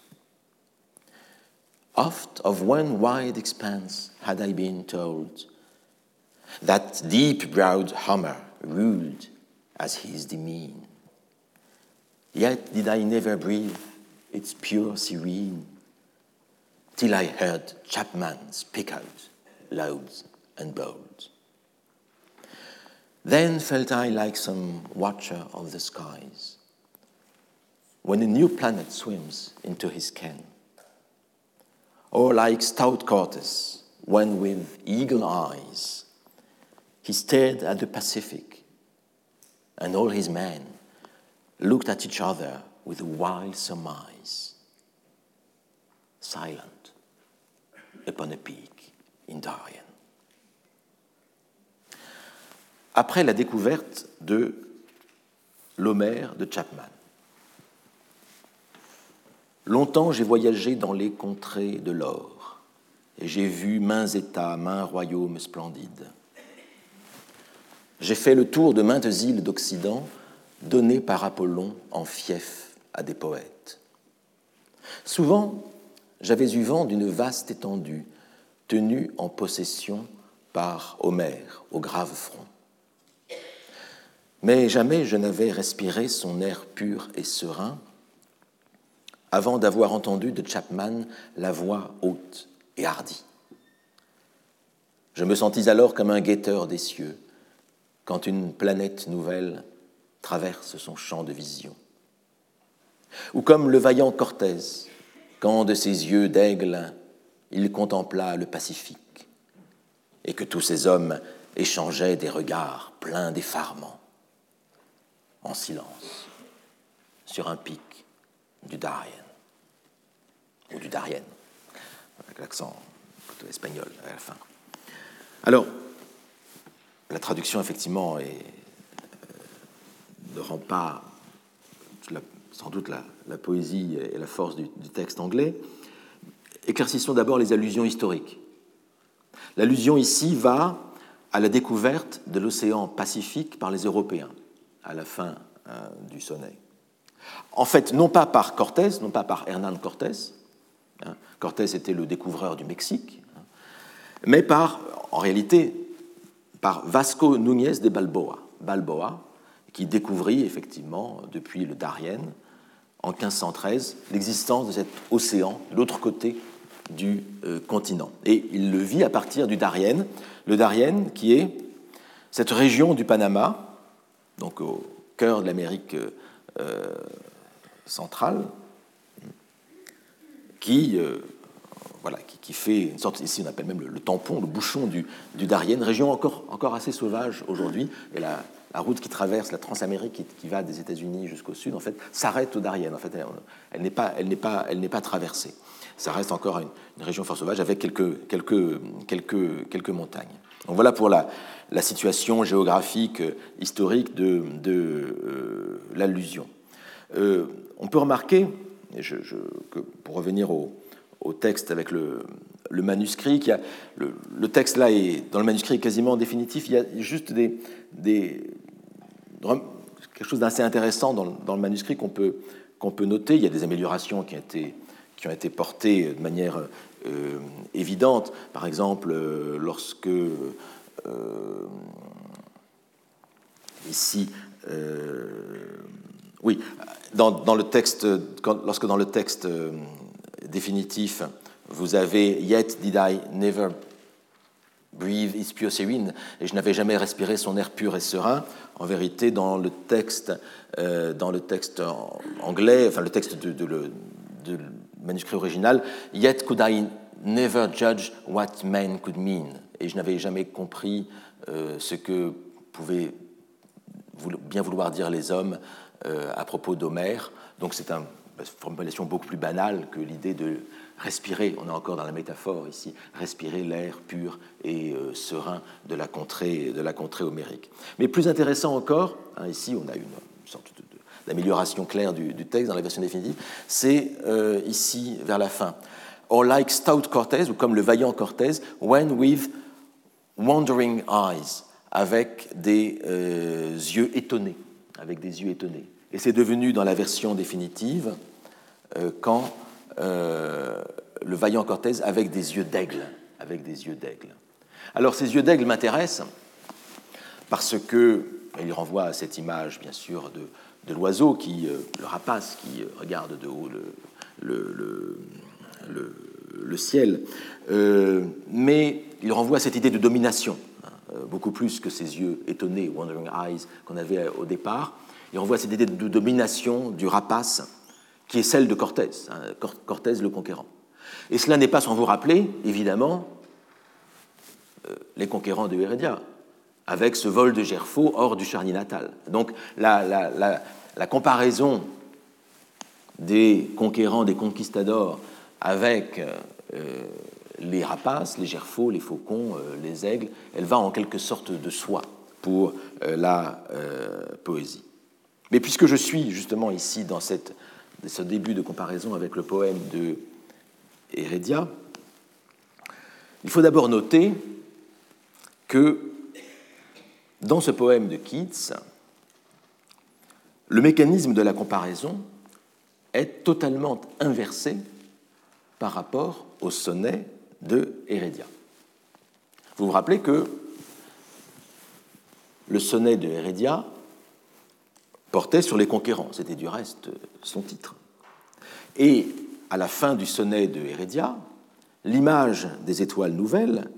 [SPEAKER 2] Oft of one wide expanse had I been told, that deep-browed Homer ruled as his demesne. Yet did I never breathe its pure serene, till I heard Chapman speak out loud and bold. Then felt I like some watcher of the skies, when a new planet swims into his ken, or like stout Cortes, when with eagle eyes he stared at the Pacific, and all his men looked at each other with a wild surmise, silent upon a peak in Darien. après la découverte de l'Homère de Chapman. Longtemps j'ai voyagé dans les contrées de l'or, et j'ai vu mains États, mains royaumes splendides. J'ai fait le tour de maintes îles d'Occident, données par Apollon en fief à des poètes. Souvent, j'avais eu vent d'une vaste étendue, tenue en possession par Homère au grave front mais jamais je n'avais respiré son air pur et serein avant d'avoir entendu de Chapman la voix haute et hardie. Je me sentis alors comme un guetteur des cieux quand une planète nouvelle traverse son champ de vision. Ou comme le vaillant Cortés quand de ses yeux d'aigle il contempla le Pacifique et que tous ces hommes échangeaient des regards pleins d'effarement en silence sur un pic du Darien, ou du Darien, avec l'accent espagnol à la fin. Alors, la traduction, effectivement, euh, ne rend pas sans doute la, poésie et la force du, texte anglais. Éclaircissons d'abord les allusions historiques. L'allusion ici va à la découverte de l'océan Pacifique par les Européens à la fin euh, du sonnet. En fait, non pas par Cortés, non pas par Hernán Cortés, hein, Cortés était le découvreur du Mexique, hein, mais par, en réalité, par Vasco Núñez de Balboa, Balboa, qui découvrit effectivement, depuis le Darien, en 1513, l'existence de cet océan de l'autre côté du euh, continent. Et il le vit à partir du Darien, le Darien qui est cette région du Panama, donc au cœur de l'Amérique euh, centrale, qui, euh, voilà, qui, fait une sorte, ici on appelle même le, tampon, le bouchon du, du Darien, région encore, encore assez sauvage aujourd'hui, la route qui traverse la Transamérique, qui, va des États-Unis jusqu'au sud, en fait, s'arrête au Darien. En fait, elle, n'est pas, elle n'est pas, elle n'est pas traversée. Ça reste encore une, région fort sauvage avec quelques, quelques, quelques, quelques montagnes. Donc voilà pour la, situation géographique historique de, de euh, l'allusion. Euh, on peut remarquer, que pour revenir au, au texte avec le, le manuscrit, qui a, le, le, texte là est dans le manuscrit quasiment définitif. Il y a juste des, des quelque chose d'assez intéressant dans, le manuscrit qu'on peut, peut noter. Il y a des améliorations qui ont été, portées de manière euh, évidente. Par exemple, euh, lorsque euh, ici, oui, dans, le texte, lorsque dans le texte définitif, vous avez Yet did I never breathe serene, et je n'avais jamais respiré son air pur et serein. En vérité, dans le texte, euh, dans le texte anglais, enfin le texte de, manuscrit original, Yet could I never judge what man could mean, et je n'avais jamais compris euh, ce que pouvaient bien vouloir dire les hommes euh, à propos d'Homère. Donc c'est une formulation beaucoup plus banale que l'idée de respirer, on est encore dans la métaphore ici, respirer l'air pur et euh, serein de la, contrée, de la contrée homérique. Mais plus intéressant encore, hein, ici on a une, sorte d'amélioration claire du, texte dans la version définitive, c'est euh, ici vers la fin. Or like stout Cortés, ou comme le vaillant Cortés, when with wandering eyes, avec des euh, yeux étonnés, avec des yeux étonnés. Et c'est devenu dans la version définitive quand euh, le vaillant Cortés avec des yeux d'aigle, avec des yeux d'aigle. Alors ces yeux d'aigle m'intéressent parce que il renvoie à cette image, bien sûr, de, l'oiseau qui, euh, le rapace qui regarde de haut le, ciel, euh, mais il renvoie à cette idée de domination, hein, beaucoup plus que ces yeux étonnés, wandering eyes, qu'on avait au départ. Il renvoie à cette idée de domination du rapace qui est celle de Cortés, hein, Cortés le conquérant. Et cela n'est pas sans vous rappeler, évidemment, euh, les conquérants de Heredia, avec ce vol de Gerfo hors du charnier natal. Donc la, comparaison des conquérants, des conquistadors avec euh, les rapaces, les gerfaux, les faucons, euh, les aigles, elle va en quelque sorte de soi pour la poésie. Mais puisque je suis justement ici dans cette ce début de comparaison avec le poème de Heredia, il faut d'abord noter que dans ce poème de Keats, le mécanisme de la comparaison est totalement inversé par rapport au sonnet de Heredia. Vous vous rappelez que le sonnet de Heredia portait sur les conquérants. C'était du reste son titre. Et à la fin du sonnet de Heredia, l'image des étoiles nouvelles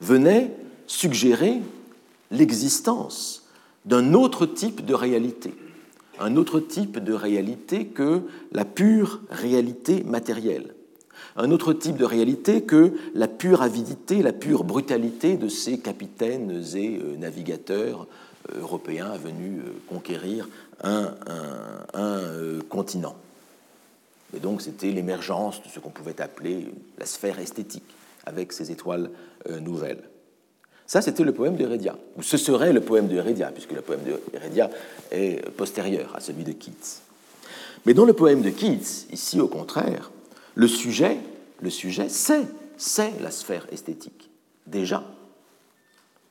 [SPEAKER 2] venait suggérer l'existence d'un autre type de réalité, un autre type de réalité que la pure réalité matérielle, un autre type de réalité que la pure avidité, la pure brutalité de ces capitaines et euh, navigateurs européen venu euh, conquérir un, euh, continent. Et donc c'était l'émergence de ce qu'on pouvait appeler la sphère esthétique, avec ces étoiles euh, nouvelles. Ça, c'était le poème d'Heredia, ou ce serait le poème d'Heredia, puisque le poème d'Heredia est postérieur à celui de Keats. Mais dans le poème de Keats, ici au contraire, le sujet, le sujet, c'est, c'est la sphère esthétique, déjà.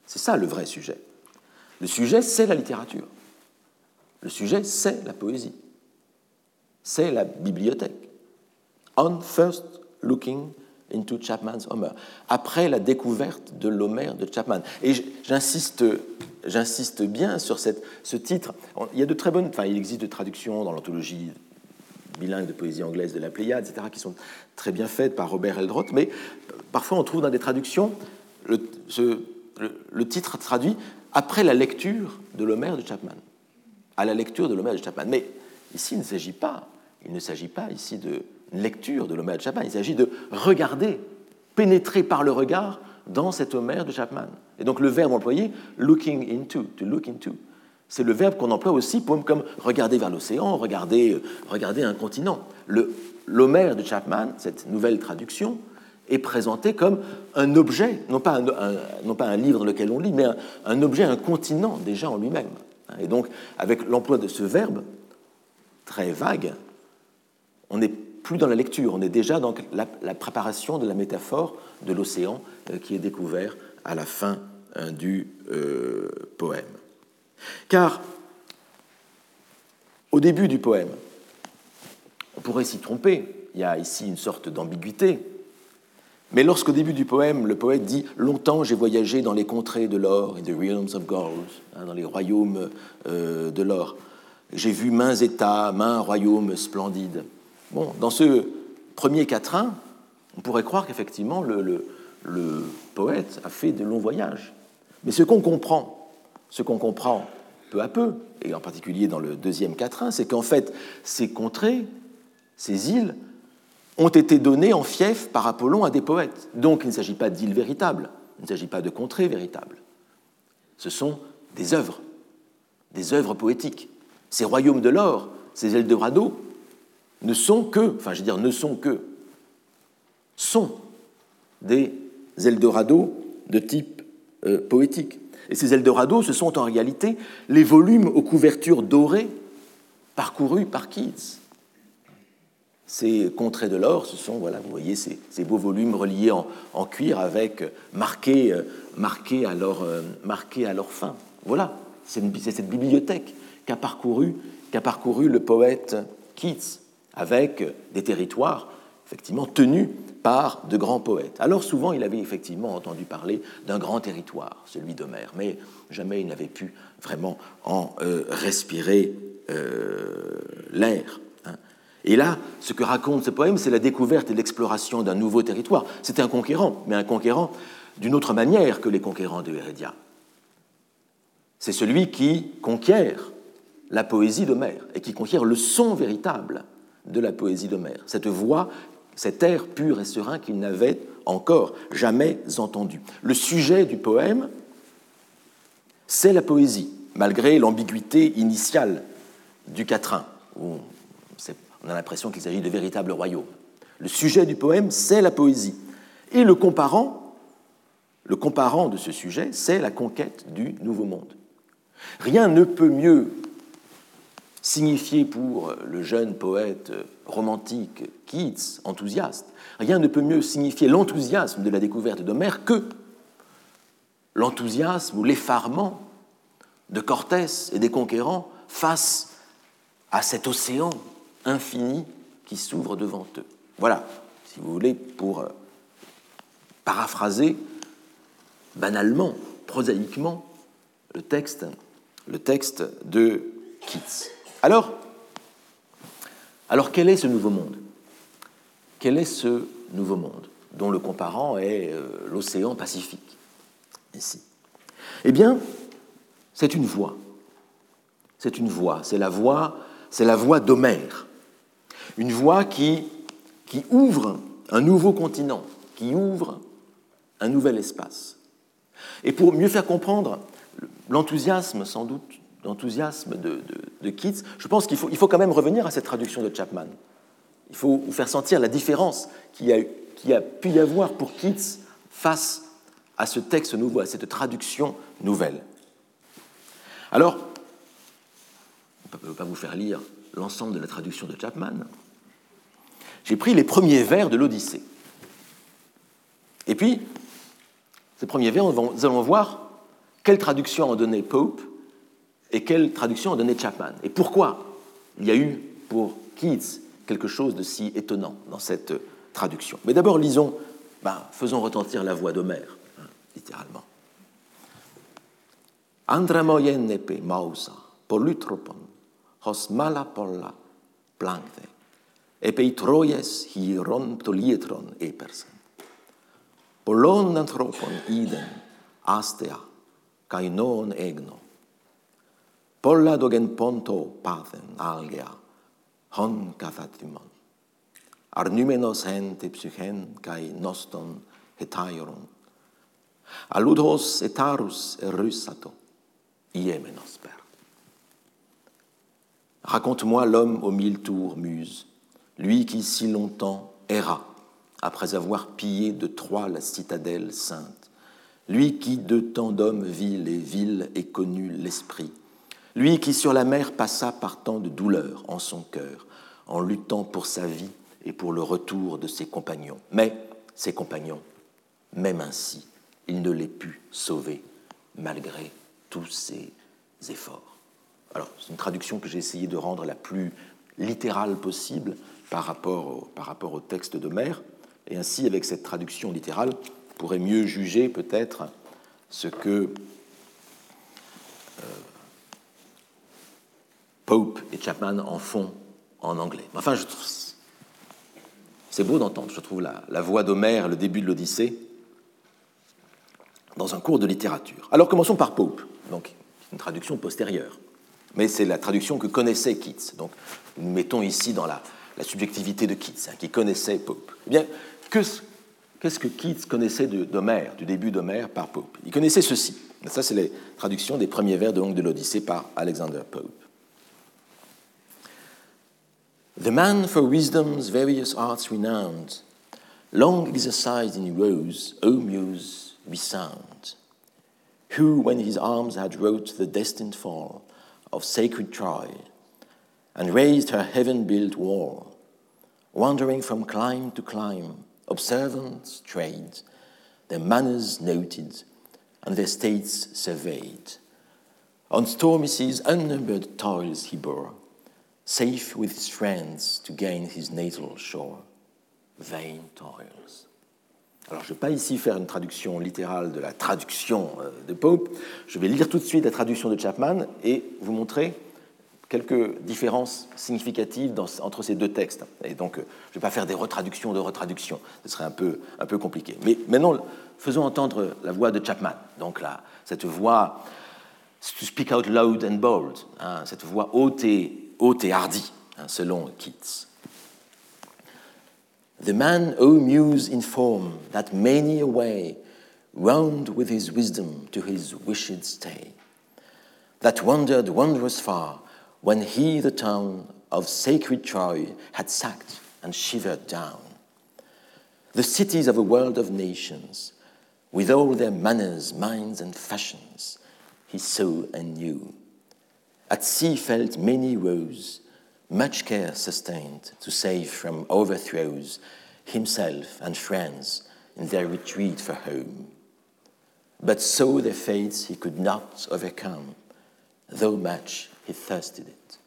[SPEAKER 2] C'est ça le vrai sujet. Le sujet, c'est la littérature. Le sujet, c'est la poésie. C'est la bibliothèque. On first looking into Chapman's Homer, après la découverte de l'Homère de Chapman. Et j'insiste, j'insiste bien sur cette, ce titre. Il y a de très bonnes, enfin, il existe de traductions dans l'anthologie bilingue de poésie anglaise de la Pléiade, etc., qui sont très bien faites par Robert Eldroth, mais parfois on trouve dans des traductions le, titre traduit après la lecture de l'Homère de Chapman. À la lecture de l'Homère de Chapman. Mais ici, il ne s'agit pas, il ne s'agit pas ici de lecture de l'Homère de Chapman, il s'agit de regarder, pénétrer par le regard dans cet Homère de Chapman. Et donc le verbe employé, looking into, to look into, c'est le verbe qu'on emploie aussi pour, comme regarder vers l'océan, regarder, regarder un continent. L'Homère de Chapman, cette nouvelle traduction, est présenté comme un objet, non pas un, non pas un livre dans lequel on lit, mais un, objet, un continent déjà en lui-même. Et donc, avec l'emploi de ce verbe très vague, on n'est plus dans la lecture, on est déjà dans la, préparation de la métaphore de l'océan euh, qui est découvert à la fin euh, du euh, poème. Car au début du poème, on pourrait s'y tromper, il y a ici une sorte d'ambiguïté, mais lorsqu'au début du poème, le poète dit Longtemps j'ai voyagé dans les contrées de l'or, in the realms of gold, hein, dans les royaumes de l'or. J'ai vu mains États, mains royaumes splendides. Bon, dans ce premier quatrain, on pourrait croire qu'effectivement le, poète a fait de longs voyages. Mais ce qu'on comprend, ce qu'on comprend peu à peu, et en particulier dans le deuxième quatrain, c'est qu'en fait, ces contrées, ces îles, ont été données en fief par Apollon à des poètes. Donc il ne s'agit pas d'îles véritables, il ne s'agit pas de contrées véritables. Ce sont des œuvres, des œuvres poétiques. Ces royaumes de l'or, ces Eldorado, ne sont que, enfin je veux dire, ne sont que, sont des Eldorado de type euh, poétique. Et ces Eldorado, ce sont en réalité les volumes aux couvertures dorées parcourus par Keats. Ces contrées de l'or, ce sont, voilà, vous voyez, ces, beaux volumes reliés en, cuir avec marqués, euh, marqués, à leur, euh, marqués à leur fin. Voilà, c'est cette bibliothèque qu'a parcouru, qu'a parcouru le poète Keats avec des territoires effectivement tenus par de grands poètes. Alors souvent, il avait effectivement entendu parler d'un grand territoire, celui d'Homère, mais jamais il n'avait pu vraiment en euh, respirer euh, l'air. Et là, ce que raconte ce poème, c'est la découverte et l'exploration d'un nouveau territoire. C'était un conquérant, mais un conquérant d'une autre manière que les conquérants de Hérédia. C'est celui qui conquiert la poésie d'Homère et qui conquiert le son véritable de la poésie d'Homère, cette voix, cet air pur et serein qu'il n'avait encore jamais entendu. Le sujet du poème, c'est la poésie, malgré l'ambiguïté initiale du quatrain, où on a l'impression qu'il s'agit de véritables royaumes. Le sujet du poème, c'est la poésie. Et le comparant, le comparant de ce sujet, c'est la conquête du Nouveau Monde. Rien ne peut mieux signifier pour le jeune poète romantique Keats, enthousiaste, rien ne peut mieux signifier l'enthousiasme de la découverte d'Homère que l'enthousiasme ou l'effarement de Cortés et des conquérants face à cet océan infini qui s'ouvre devant eux. Voilà, si vous voulez, pour euh, paraphraser banalement, prosaïquement, le texte, de Keats. Alors, alors quel est ce nouveau monde? Quel est ce nouveau monde dont le comparant est euh, l'océan Pacifique ici? Eh bien, c'est une voie. C'est une voie. C'est la voie, c'est la voie d'Homère. Une voie qui, ouvre un nouveau continent, qui ouvre un nouvel espace. Et pour mieux faire comprendre l'enthousiasme, sans doute, l'enthousiasme de, Keats, je pense qu'il faut, quand même revenir à cette traduction de Chapman. Il faut vous faire sentir la différence qu'il a, qui a pu y avoir pour Keats face à ce texte nouveau, à cette traduction nouvelle. Alors, on ne peut pas vous faire lire l'ensemble de la traduction de Chapman, j'ai pris les premiers vers de l'Odyssée. Et puis, ces premiers vers, nous allons voir quelle traduction ont donné Pope et quelle traduction a donné Chapman. Et pourquoi il y a eu pour Keats quelque chose de si étonnant dans cette traduction. Mais d'abord, lisons, ben, faisons retentir la voix d'Homère, hein, littéralement. Andramoyenepe mausa, polutropon, hos mala polla επί Τρώιας χειρών πτωλίετρων έπερσαν. Πολλών ανθρώπων είδεν άστεα καηνόον έγνο. Πολλά δογεν πόντο πάθεν άλγεα, χον καθατήμων. Αρνούμενος εν τη ψυχέν καί νόστον χετάιρον. Αλούτος ετάρους ερούσατο, ιέμενος πέρα. Raconte-moi l'homme aux mille tours, muse, lui qui si longtemps erra après avoir pillé de Troie la citadelle sainte, lui qui de tant d'hommes vit les villes et connut l'esprit, lui qui sur la mer passa par tant de douleurs en son cœur, en luttant pour sa vie et pour le retour de ses compagnons. Mais ses compagnons, même ainsi, il ne les put sauver malgré tous ses efforts. Alors, c'est une traduction que j'ai essayé de rendre la plus littérale possible par rapport au, par rapport au texte d'Homère, et ainsi, avec cette traduction littérale, on pourrait mieux juger peut-être ce que euh, Pope et Chapman en font en anglais. Enfin, je trouve c'est beau d'entendre, je trouve, la, la voix d'Homère, le début de l'Odyssée, dans un cours de littérature. Alors commençons par Pope, donc une traduction postérieure, mais c'est la traduction que connaissait Keats. Donc nous mettons ici dans la, la subjectivité de Keats, hein, qui connaissait Pope. Eh bien, qu'est-ce que Keats connaissait d'Homère, du début d'Homère par Pope? Il connaissait ceci. Ça, c'est la traduction des premiers vers de Longue de l'Odyssée par Alexander Pope. The man for wisdom's various arts renowned, long exercised in rose, O muse, be sound, who, when his arms had wrought the destined fall of sacred Troy, and raised her heaven built wall, wandering from clime to clime, observant trade, their manners noted, and their states surveyed. On stormy seas unnumbered toils he bore, safe with his friends to gain his natal shore. Vain toils. Alors, je ne vais pas ici faire une traduction littérale de la traduction euh, de Pope. Je vais lire tout de suite la traduction de Chapman et vous montrer quelques différences significatives dans, entre ces deux textes. Et donc, euh, je ne vais pas faire des retraductions de retraductions, ce serait un peu, un peu compliqué. Mais maintenant, faisons entendre la voix de Chapman. Donc là, cette voix, to speak out loud and bold, hein, cette voix haute et, haute et hardie, hein, selon Keats. The man, O muse, inform that many a way round with his wisdom to his wished stay, that wandered wondrous far when he the town of sacred Troy had sacked and shivered down. The cities of a world of nations, with all their manners, minds, and fashions, he saw and knew. At sea felt many woes, much care sustained to save from overthrows himself and friends in their retreat for home. But so their fates he could not overcome, though much he thirsted it.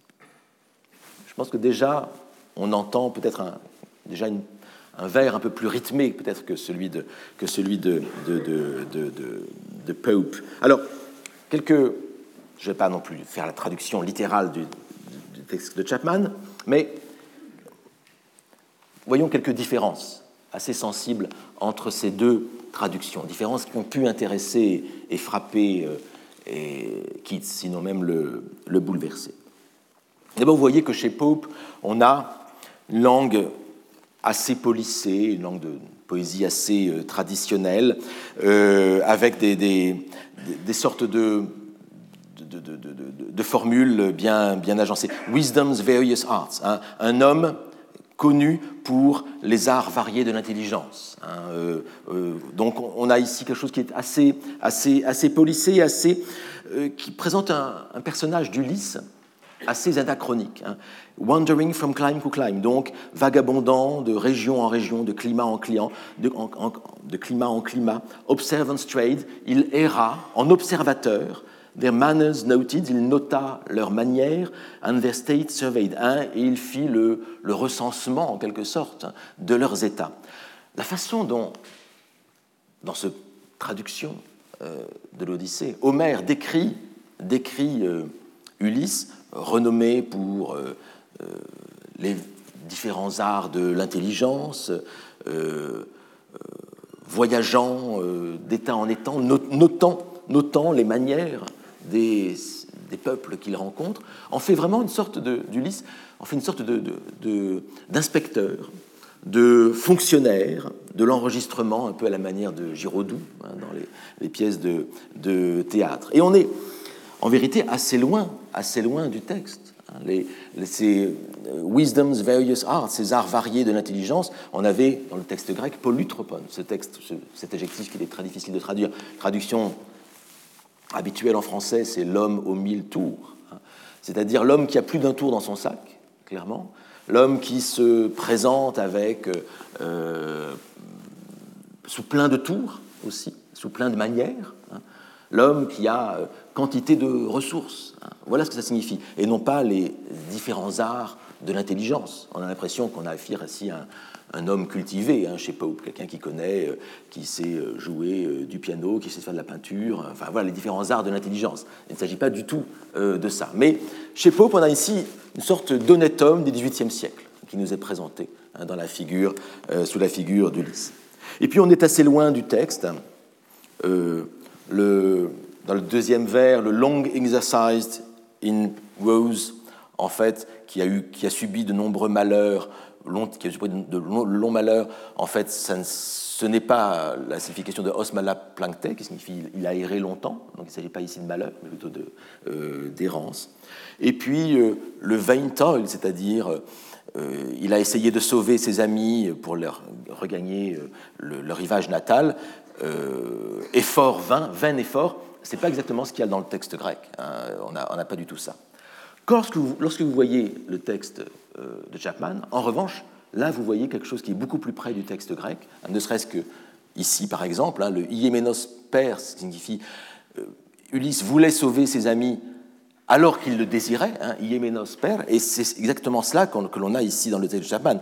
[SPEAKER 2] Je pense que déjà, on entend peut-être un, déjà un vers un peu plus rythmé peut-être que celui de, que celui de, de, de, de Pope. Alors, quelques, je ne vais pas non plus faire la traduction littérale du, du texte de Chapman, mais voyons quelques différences assez sensibles entre ces deux traductions, différences qui ont pu intéresser et frapper euh, et Keats, sinon même le, le bouleverser. D'abord, vous voyez que chez Pope, on a une langue assez polissée, une langue de poésie assez euh, traditionnelle, euh, avec des, sortes de, formules bien, bien agencées. Wisdom's various arts. Hein. Un homme connu pour les arts variés de l'intelligence. Hein. Euh, euh, donc on a ici quelque chose qui est assez, assez, assez polissé, assez, euh, qui présente un, personnage d'Ulysse assez anachronique. Hein. Wandering from clime to clime, donc vagabondant de région en région, de climat en client, de climat en climat. Observance trade, il erra en observateur. Their manners noted, il nota leurs manières, and their state surveyed, hein, et il fit le, recensement, en quelque sorte, de leurs états. La façon dont, dans cette traduction euh, de l'Odyssée, Homère décrit, euh, Ulysse, renommé pour euh, les différents arts de l'intelligence, voyageant d'état en état, notant les manières des, peuples qu'il rencontre, en fait vraiment une sorte d'Ulysse, en fait une sorte d'inspecteur, de, de, fonctionnaire de l'enregistrement, un peu à la manière de Giraudoux hein, dans les, pièces de, théâtre. Et on est en vérité assez loin, assez loin du texte. Hein, les, ces euh, wisdom's various arts, ces arts variés de l'intelligence, on avait dans le texte grec polutropon, ce texte, cet adjectif qu'il est très difficile de traduire. Traduction habituelle en français, c'est l'homme aux mille tours, c'est-à-dire l'homme qui a plus d'un tour dans son sac, clairement, l'homme qui se présente avec euh, sous plein de tours aussi, sous plein de manières, hein. l'homme qui a euh, quantité de ressources. Hein. Voilà ce que ça signifie, et non pas les différents arts de l'intelligence. On a l'impression qu'on a affaire ici un, homme cultivé hein, Pope, quelqu'un qui connaît, euh, qui sait euh, jouer euh, du piano, qui sait faire de la peinture, enfin voilà les différents arts de l'intelligence. Il ne s'agit pas du tout de ça. Mais chez Pope, on a ici une sorte d'honnête homme du XVIIIe siècle qui nous est présenté hein, dans la figure, sous la figure d'Ulysse. Et puis on est assez loin du texte. le, dans le deuxième vers, le long exercised in rose, en fait, qui a, eu, qui a subi de nombreux malheurs, long, qui a subi de longs malheurs, en fait, ce n'est pas la signification de osmala plancte, qui signifie il a erré longtemps, donc il ne s'agit pas ici de malheur, mais plutôt euh, d'errance. Et puis euh, le vain toil, c'est-à-dire euh, il a essayé de sauver ses amis pour leur regagner le, le, rivage natal, effort vain, vain effort, ce n'est pas exactement ce qu'il y a dans le texte grec. Hein. On n'a pas du tout ça. Lorsque vous, voyez le texte euh, de Chapman, en revanche, là, vous voyez quelque chose qui est beaucoup plus près du texte grec, hein, ne serait-ce que ici, par exemple, hein, le Iéménos père signifie euh, Ulysse voulait sauver ses amis alors qu'il le désirait, hein, Iéménos père, et c'est exactement cela que l'on a ici dans le texte de Chapman.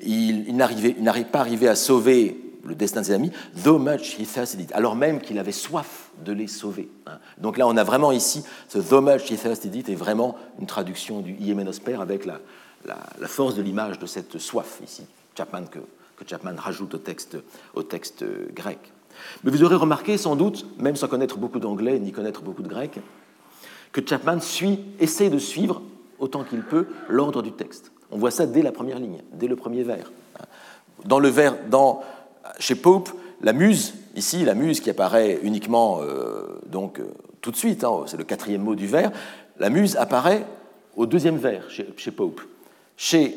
[SPEAKER 2] Il, il n'arrive pas arrivé à sauver le destin de ses amis, though much he thirsted it, alors même qu'il avait soif de les sauver. Hein. Donc là, on a vraiment ici ce though much he thirsted it est vraiment une traduction du Père avec la, la, force de l'image de cette soif ici, Chapman, que, que, Chapman rajoute au texte, au texte grec. Mais vous aurez remarqué sans doute, même sans connaître beaucoup d'anglais ni connaître beaucoup de grec, que Chapman suit, essaie de suivre autant qu'il peut l'ordre du texte. On voit ça dès la première ligne, dès le premier vers. Dans le vers, dans chez Pope, la muse, ici, la muse qui apparaît uniquement euh, donc, euh, tout de suite, hein, c'est le quatrième mot du vers, la muse apparaît au deuxième vers chez, Pope. Chez,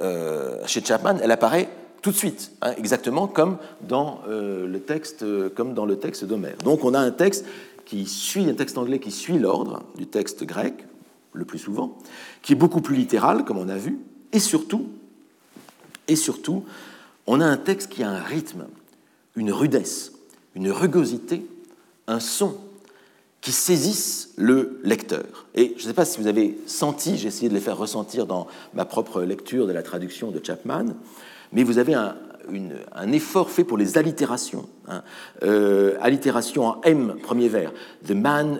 [SPEAKER 2] euh, chez, Chapman, elle apparaît tout de suite, hein, exactement comme dans, le texte, comme dans le texte d'Homère. Donc on a un texte qui suit, un texte anglais qui suit l'ordre du texte grec, le plus souvent, qui est beaucoup plus littéral, comme on a vu, et surtout, et surtout on a un texte qui a un rythme, une rudesse, une rugosité, un son qui saisissent le lecteur. Et je ne sais pas si vous avez senti, j'ai essayé de les faire ressentir dans ma propre lecture de la traduction de Chapman, mais vous avez un, effort fait pour les allitérations. Hein. Euh, allitération en M, premier vers. The man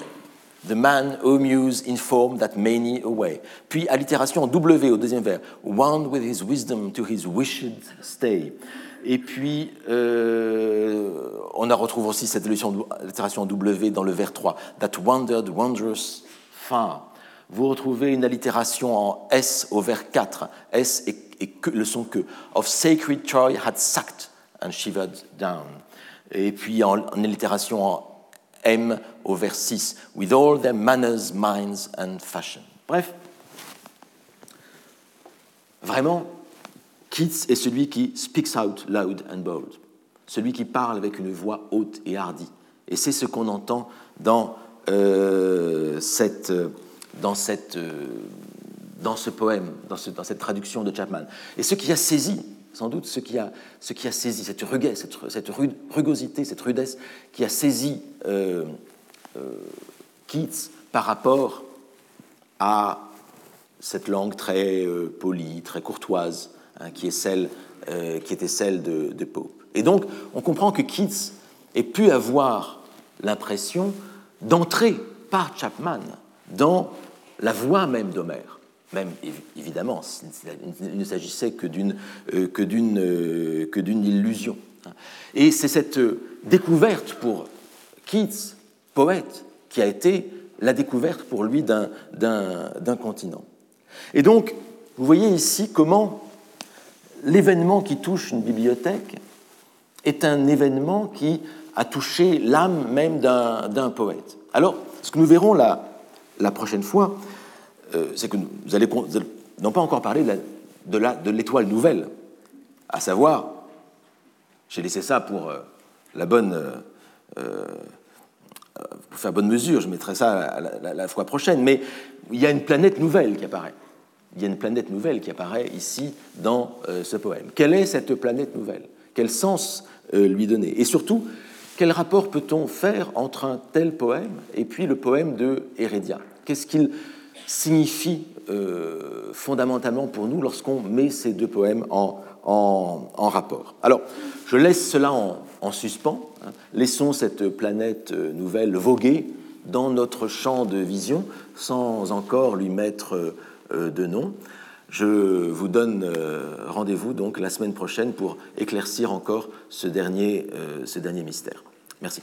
[SPEAKER 2] The man who muse informed that many away. Puis allitération en W au deuxième vers. Wound with his wisdom to his wished stay. Et puis, euh, on a retrouvé aussi cette allitération en W dans le vers 3. That wandered wondrous far. Vous retrouvez une allitération en S au vers 4. S et, que, le son que. Of sacred Troy had sucked and shivered down. Et puis en, en allitération en M au vers 6, with all their manners, minds and fashion. Bref, vraiment, Keats est celui qui speaks out loud and bold, celui qui parle avec une voix haute et hardie. Et c'est ce qu'on entend dans, euh, cette, dans, cette, dans ce poème, dans, cette traduction de Chapman. Et ce qui a saisi, sans doute, ce qui a, ce qui a saisi, cette cette, cette rugosité, cette rudesse qui a saisi Keats par rapport à cette langue très polie, très courtoise, hein, qui, était celle de, de Pope. Et donc, on comprend que Keats ait pu avoir l'impression d'entrer par Chapman dans la voix même d'Homère. Même évidemment, il ne s'agissait que d'une euh, que d'une euh, que d'une illusion. Et c'est cette découverte pour Keats, poète, qui a été la découverte pour lui d'un continent. Et donc, vous voyez ici comment l'événement qui touche une bibliothèque est un événement qui a touché l'âme même d'un poète. Alors, ce que nous verrons la, la prochaine fois, euh, c'est que vous allez, pas encore parler de l'étoile de nouvelle, à savoir, j'ai laissé ça pour euh, la bonne, euh, pour faire bonne mesure, je mettrai ça la, la, fois prochaine, mais il y a une planète nouvelle qui apparaît. Il y a une planète nouvelle qui apparaît ici dans ce poème. Quelle est cette planète nouvelle? Quel sens lui donner? Et surtout, quel rapport peut-on faire entre un tel poème et puis le poème de Hérédia? Qu'est-ce qu'il signifie euh, fondamentalement pour nous lorsqu'on met ces deux poèmes en, en, rapport Alors, je laisse cela en, suspens. Hein. Laissons cette planète euh, nouvelle voguer dans notre champ de vision sans encore lui mettre euh, de nom. Je vous donne rendez-vous donc la semaine prochaine pour éclaircir encore ce dernier, ce dernier mystère. Merci.